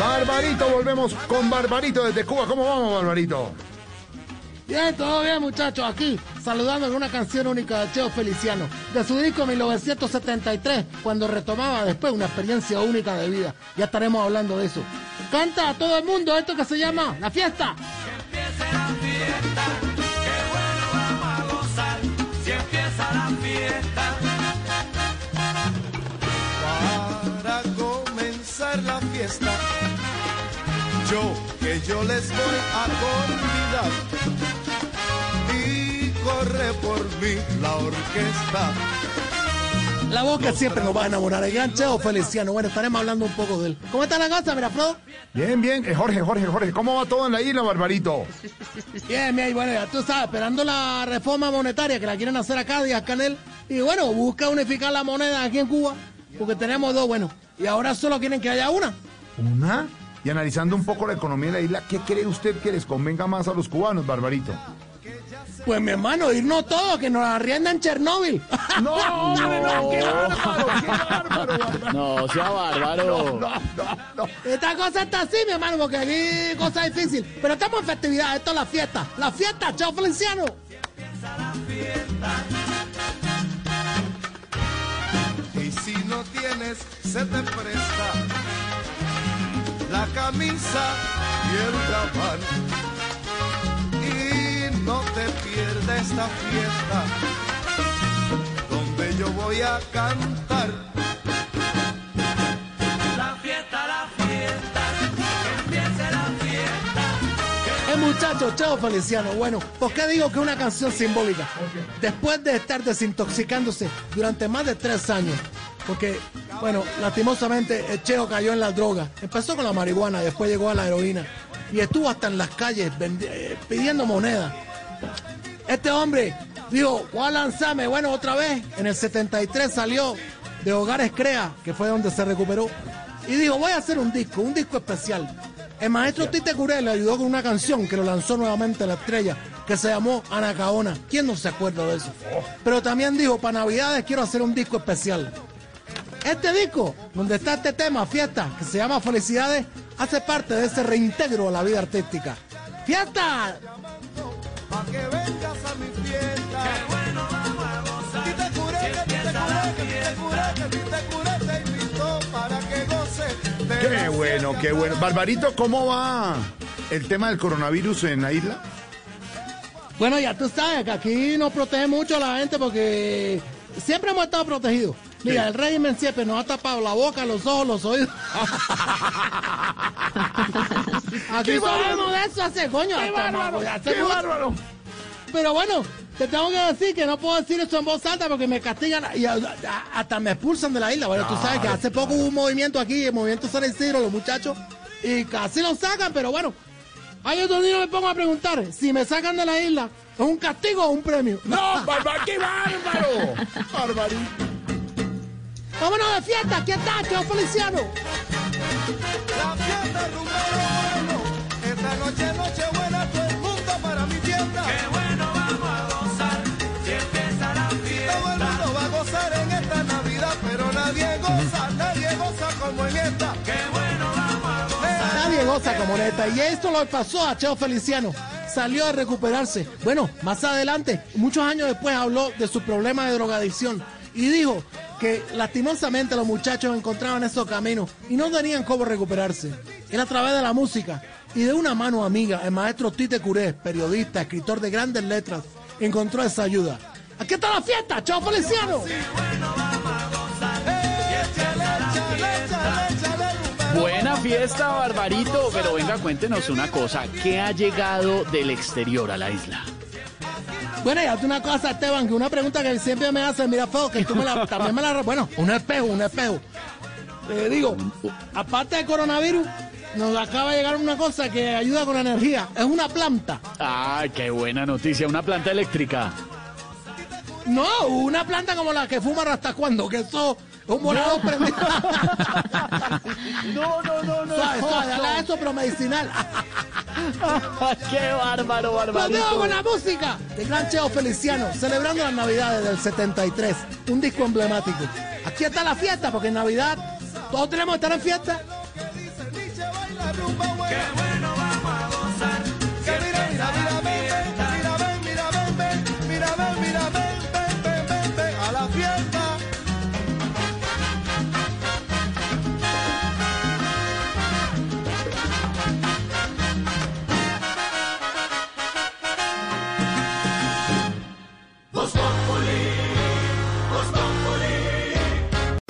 Barbarito, volvemos con Barbarito desde Cuba. ¿Cómo vamos, Barbarito? Bien, todo bien, muchachos. Aquí, saludando con una canción única de Cheo Feliciano, de su disco 1973, cuando retomaba después una experiencia única de vida. Ya estaremos hablando de eso. Canta a todo el mundo esto que se llama La Fiesta. para fiesta. Yo, que yo les voy a convidar. Y corre por mí la orquesta. La voz que siempre nos va a enamorar, el gran Cheo Feliciano. Bueno, estaremos hablando un poco de él. ¿Cómo está la cosa, Miraflor? Bien, bien. Eh, Jorge, Jorge, Jorge. ¿Cómo va todo en la isla, Barbarito? Bien, bien, bueno, ya tú sabes, esperando la reforma monetaria que la quieren hacer acá, Díaz Canel. Y bueno, busca unificar la moneda aquí en Cuba, porque tenemos dos, bueno, y ahora solo quieren que haya una. ¿Una? Y analizando un poco la economía de la isla, ¿qué cree usted que les convenga más a los cubanos, Barbarito? Pues mi hermano, irnos todos, que nos arriendan Chernóbil. ¡No, hombre, no! ¡Qué bárbaro, qué bárbaro! No, sea bárbaro. No, no, no. Esta cosa está así, mi hermano, porque aquí cosa difícil. Pero estamos en festividad, esto es la fiesta. La fiesta, Cheo Feliciano. Y si no tienes, se te presta la camisa y el gabán. Y no te pierdas esta fiesta donde yo voy a cantar. El muchacho Cheo Feliciano. Bueno, ¿por qué digo que es una canción simbólica? Después de estar desintoxicándose durante más de tres años, porque, bueno, lastimosamente el Cheo cayó en la droga. Empezó con la marihuana, después llegó a la heroína y estuvo hasta en las calles eh, pidiendo moneda. Este hombre dijo, voy a lanzarme, bueno, otra vez. En el 73 salió de Hogares Crea, que fue donde se recuperó, y dijo, voy a hacer un disco, un disco especial. El maestro Tite Curé le ayudó con una canción que lo lanzó nuevamente a la estrella, que se llamó Anacaona. ¿Quién no se acuerda de eso? Pero también dijo, para Navidades quiero hacer un disco especial. Este disco, donde está este tema, Fiesta, que se llama Felicidades, hace parte de ese reintegro a la vida artística. ¡Fiesta! Qué bueno qué bueno. Barbarito, ¿cómo va el tema del coronavirus en la isla? Bueno, ya tú sabes que aquí nos protege mucho a la gente porque siempre hemos estado protegidos. Mira, el régimen siempre nos ha tapado la boca, los ojos, los oídos. aquí sabemos de eso hace coño. ¡Qué bárbaro! hace ¡Qué bárbaro! Pero bueno, te tengo que decir que no puedo decir eso en voz alta porque me castigan y hasta me expulsan de la isla. Bueno, tú sabes que hace poco hubo un movimiento aquí, el movimiento San Isidro, los muchachos, y casi lo sacan, pero bueno. Hay otro día me pongo a preguntar si me sacan de la isla, ¿es un castigo o un premio? ¡No, Barbar, qué bárbaro! Barbarito. Vámonos de fiesta, aquí está, Cheo Feliciano. La fiesta número uno. Esta noche, noche buena, todo el mundo para mi fiesta. Qué bueno vamos a gozar. Si empieza la fiesta. Todo el mundo va a gozar en esta Navidad, pero nadie goza, nadie goza como en esta. Qué bueno Y esto lo pasó a Cheo Feliciano. Salió a recuperarse. Bueno, más adelante, muchos años después, habló de su problema de drogadicción. Y dijo que lastimosamente los muchachos encontraban esos caminos y no tenían cómo recuperarse. Era a través de la música y de una mano amiga, el maestro Tite Curé, periodista, escritor de grandes letras, encontró esa ayuda. Aquí está la fiesta, Cheo Feliciano. Buena fiesta, Barbarito. Pero venga, cuéntenos una cosa. ¿Qué ha llegado del exterior a la isla? Bueno, y hazte una cosa, Esteban, que una pregunta que siempre me hace, mira, feo, que tú me la, también me la... Bueno, un espejo, un espejo. Le digo, aparte del coronavirus, nos acaba de llegar una cosa que ayuda con la energía. Es una planta. Ay, qué buena noticia. Una planta eléctrica. No, una planta como la que fuma hasta cuando, que eso es un volador prendido. No, no, no, no. Suave, suave, dale eso, pero medicinal. qué bárbaro, Lo dejo barbarito. con la música de Gran Cheo Feliciano, celebrando las Navidades del 73, un disco emblemático. Aquí está la fiesta, porque en Navidad todos tenemos que estar en fiesta. Qué